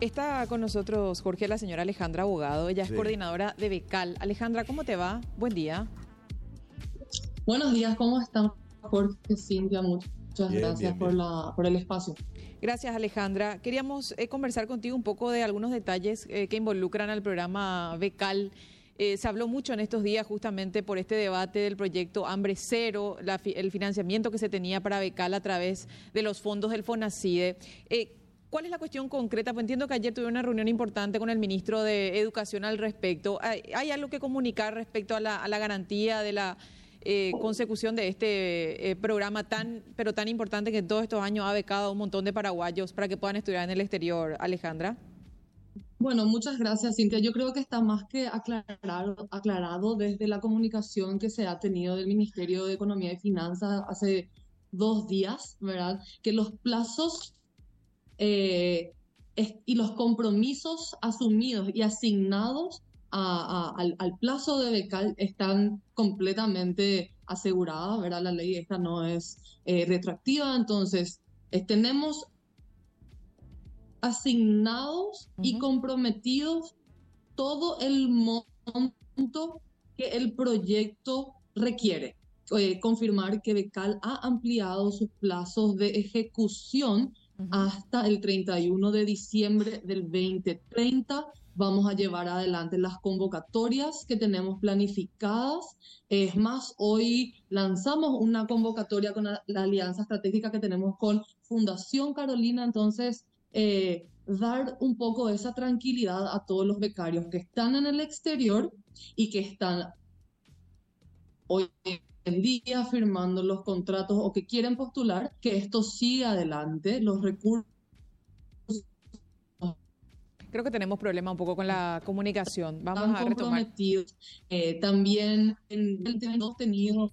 Está con nosotros Jorge, la señora Alejandra Abogado. Ella es Sí. coordinadora de Becal. Alejandra, ¿cómo te va? Buen día. Buenos días, ¿cómo están? Jorge, Cintia, muchas Bien, gracias bien, por, la, por el espacio. Gracias, Alejandra. Queríamos eh, conversar contigo un poco de algunos detalles eh, que involucran al programa Becal. Eh, se habló mucho en estos días justamente por este debate del proyecto Hambre Cero, la fi- el financiamiento que se tenía para Becal a través de los fondos del FONACIDE. Eh, ¿Cuál es la cuestión concreta? Pues entiendo que ayer tuve una reunión importante con el ministro de Educación al respecto. ¿Hay, hay algo que comunicar respecto a la, a la garantía de la eh, consecución de este eh, programa tan, pero tan importante que en todos estos años ha becado a un montón de paraguayos para que puedan estudiar en el exterior, Alejandra? Bueno, muchas gracias, Cintia. Yo creo que está más que aclarado, aclarado desde la comunicación que se ha tenido del Ministerio de Economía y Finanzas hace dos días, ¿verdad? Que los plazos eh, es- y los compromisos asumidos y asignados a- a- al, al plazo de becal están completamente asegurados, ¿verdad? La ley esta no es eh, retroactiva, entonces tenemos asignados y comprometidos todo el monto que el proyecto requiere. Eh, confirmar que Becal ha ampliado sus plazos de ejecución Hasta el 31 de diciembre del 2030. Vamos a llevar adelante las convocatorias que tenemos planificadas. Es más, hoy lanzamos una convocatoria con la, la alianza estratégica que tenemos con Fundación Carolina. Entonces, eh, dar un poco esa tranquilidad a todos los becarios que están en el exterior y que están hoy en día firmando los contratos o que quieren postular, que esto siga adelante, los recursos Creo que tenemos problema un poco con la comunicación. Vamos a retomar. Eh, también en el hemos tenido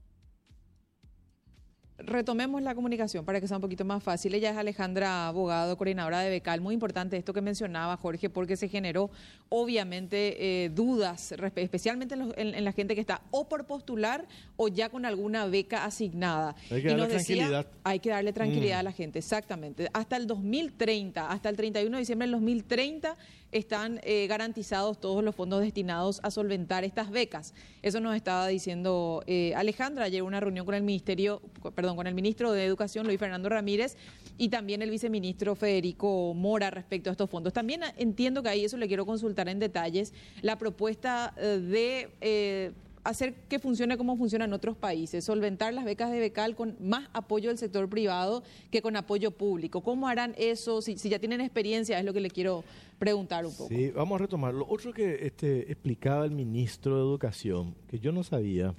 Retomemos la comunicación para que sea un poquito más fácil. Ella es Alejandra Abogado, coordinadora de Becal. Muy importante esto que mencionaba Jorge, porque se generó obviamente eh, dudas, especialmente en, los- en- en la gente que está o por postular o ya con alguna beca asignada. Hay que Y darle nos decía, tranquilidad. hay que darle tranquilidad Mm. a la gente, exactamente. Hasta el 2030, hasta el 31 de diciembre del 2030 están eh, garantizados todos los fondos destinados a solventar estas becas. Eso nos estaba diciendo eh, Alejandra ayer en una reunión con el ministerio, perdón, con el ministro de Educación Luis Fernando Ramírez y también el viceministro Federico Mora respecto a estos fondos. También ah, entiendo que ahí eso le quiero consultar en detalles la propuesta eh, de eh, hacer que funcione como funciona en otros países, solventar las becas de becal con más apoyo del sector privado que con apoyo público. ¿Cómo harán eso? Si, ya tienen experiencia, es lo que le quiero preguntar un poco. Sí, vamos a retomar. Lo otro que este, explicaba el ministro de Educación, que yo no sabía,